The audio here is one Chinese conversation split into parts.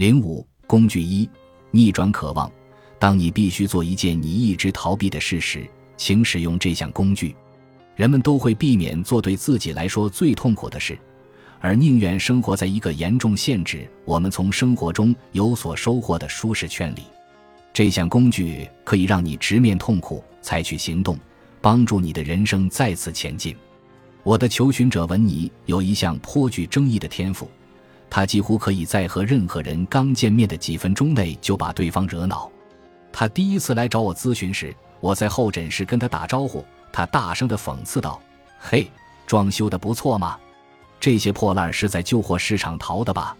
零五工具一：逆转渴望。当你必须做一件你一直逃避的事时，请使用这项工具。人们都会避免做对自己来说最痛苦的事，而宁愿生活在一个严重限制我们从生活中有所收获的舒适圈里。这项工具可以让你直面痛苦，采取行动，帮助你的人生再次前进。我的求寻者文尼有一项颇具争议的天赋，他几乎可以在和任何人刚见面的几分钟内就把对方惹恼。他第一次来找我咨询时，我在候诊室跟他打招呼，他大声地讽刺道：“嘿，装修的不错吗？这些破烂是在旧货市场淘的吧？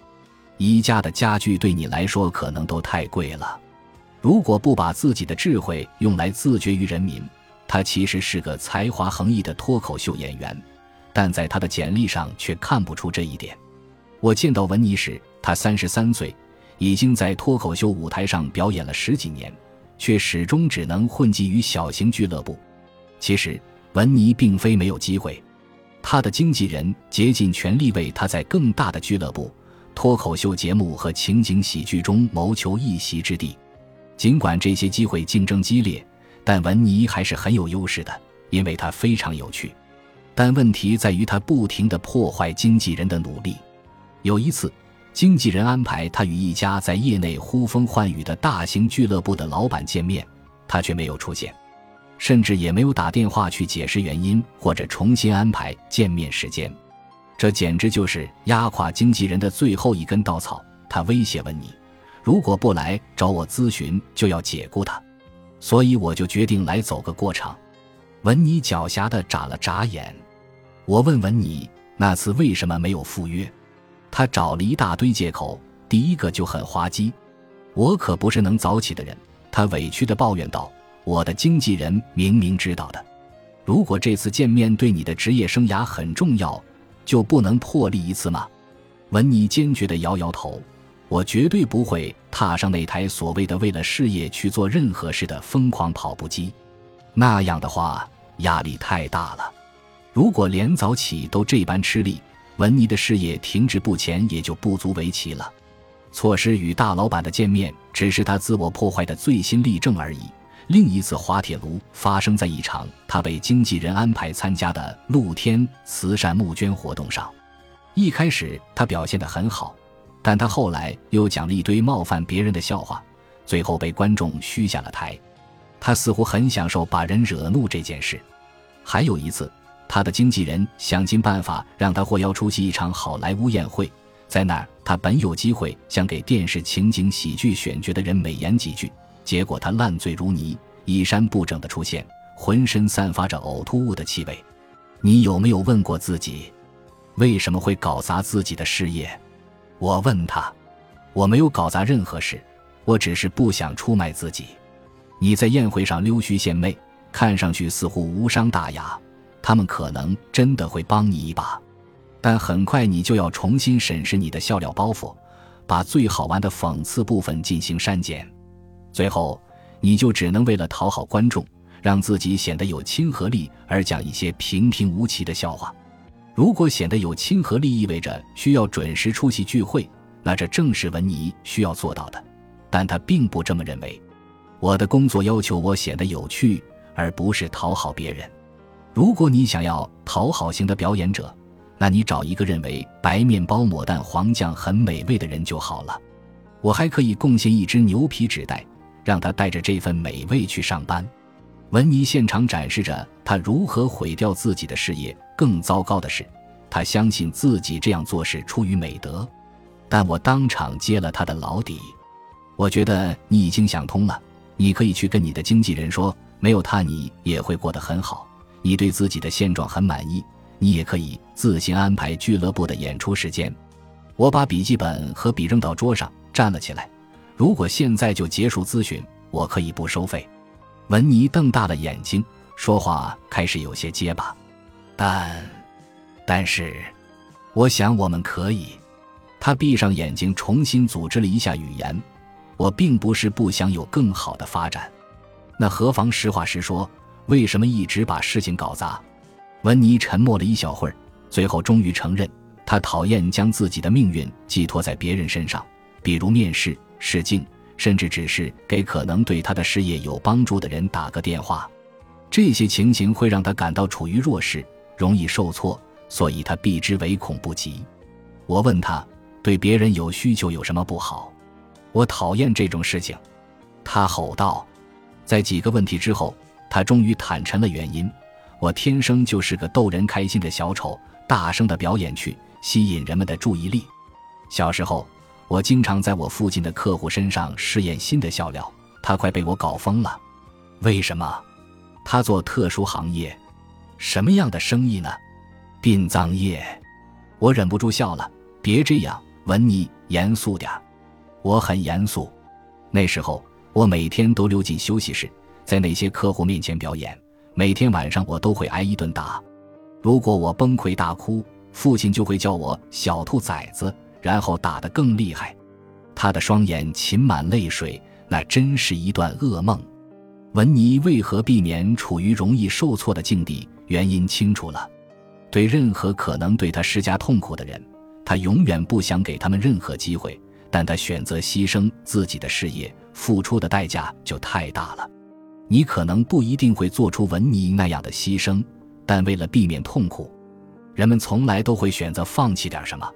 宜家的家具对你来说可能都太贵了。如果不把自己的智慧用来自绝于人民，他其实是个才华横溢的脱口秀演员，但在他的简历上却看不出这一点。我见到文尼时，他三十三岁。”已经在脱口秀舞台上表演了十几年，却始终只能混迹于小型俱乐部。其实，文尼并非没有机会，他的经纪人竭尽全力为他在更大的俱乐部、脱口秀节目和情景喜剧中谋求一席之地。尽管这些机会竞争激烈，但文尼还是很有优势的，因为他非常有趣。但问题在于他不停地破坏经纪人的努力。有一次。经纪人安排他与一家在业内呼风唤雨的大型俱乐部的老板见面，他却没有出现，甚至也没有打电话去解释原因或者重新安排见面时间。这简直就是压垮经纪人的最后一根稻草。他威胁文尼，如果不来找我咨询，就要解雇他。所以我就决定来走个过场。文尼狡黠的眨了眨眼。我问文尼，那次为什么没有赴约？他找了一大堆借口，第一个就很滑稽：“我可不是能早起的人。”他委屈地抱怨道：“我的经纪人明明知道的，如果这次见面对你的职业生涯很重要，就不能破例一次吗？”文尼坚决地摇摇头：“我绝对不会踏上那台所谓的为了事业去做任何事的疯狂跑步机，那样的话压力太大了。如果连早起都这般吃力。”文尼的事业停滞不前也就不足为奇了，错失与大老板的见面只是他自我破坏的最新例证而已。另一次滑铁卢发生在一场他被经纪人安排参加的露天慈善募捐活动上。一开始他表现得很好，但他后来又讲了一堆冒犯别人的笑话，最后被观众嘘下了台。他似乎很享受把人惹怒这件事。还有一次。他的经纪人想尽办法让他获邀出席一场好莱坞宴会，在那儿他本有机会想给电视情景喜剧选角的人美言几句，结果他烂醉如泥，衣衫不整的出现，浑身散发着呕吐物的气味。你有没有问过自己，为什么会搞砸自己的事业？我问他，我没有搞砸任何事，我只是不想出卖自己。你在宴会上溜须献媚，看上去似乎无伤大雅。他们可能真的会帮你一把，但很快你就要重新审视你的笑料包袱，把最好玩的讽刺部分进行删减，最后你就只能为了讨好观众，让自己显得有亲和力而讲一些平平无奇的笑话。如果显得有亲和力意味着需要准时出席聚会，那这正是文尼需要做到的，但他并不这么认为。我的工作要求我显得有趣，而不是讨好别人。如果你想要讨好型的表演者，那你找一个认为白面包抹蛋黄酱很美味的人就好了。我还可以贡献一只牛皮纸袋，让他带着这份美味去上班。文尼现场展示着他如何毁掉自己的事业。更糟糕的是，他相信自己这样做是出于美德。但我当场揭了他的老底。我觉得你已经想通了，你可以去跟你的经纪人说，没有他你也会过得很好。你对自己的现状很满意，你也可以自行安排俱乐部的演出时间。我把笔记本和笔扔到桌上，站了起来。如果现在就结束咨询，我可以不收费。文尼瞪大了眼睛，说话开始有些结巴。但，但是，我想我们可以。他闭上眼睛，重新组织了一下语言。我并不是不想有更好的发展，那何妨实话实说。为什么一直把事情搞砸？温妮沉默了一小会儿，最后终于承认，他讨厌将自己的命运寄托在别人身上，比如面试、试镜，甚至只是给可能对他的事业有帮助的人打个电话。这些情形会让他感到处于弱势，容易受挫，所以他避之唯恐不及。我问他，对别人有需求有什么不好？我讨厌这种事情。他吼道。在几个问题之后，他终于坦陈了原因。我天生就是个逗人开心的小丑，大声的表演去，吸引人们的注意力。小时候，我经常在我父亲的客户身上试验新的笑料，他快被我搞疯了。为什么？他做特殊行业，什么样的生意呢？殡葬业。我忍不住笑了。别这样，文尼，严肃点。我很严肃。那时候。我每天都溜进休息室，在那些客户面前表演。每天晚上我都会挨一顿打。如果我崩溃大哭，父亲就会叫我“小兔崽子”，然后打得更厉害。他的双眼噙满泪水，那真是一段噩梦。文尼为何避免处于容易受挫的境地？原因清楚了。对任何可能对他施加痛苦的人，他永远不想给他们任何机会。但他选择牺牲自己的事业，付出的代价就太大了。你可能不一定会做出文尼那样的牺牲，但为了避免痛苦，人们从来都会选择放弃点什么。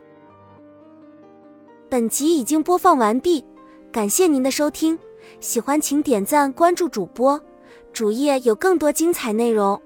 本集已经播放完毕，感谢您的收听，喜欢请点赞关注主播，主页有更多精彩内容。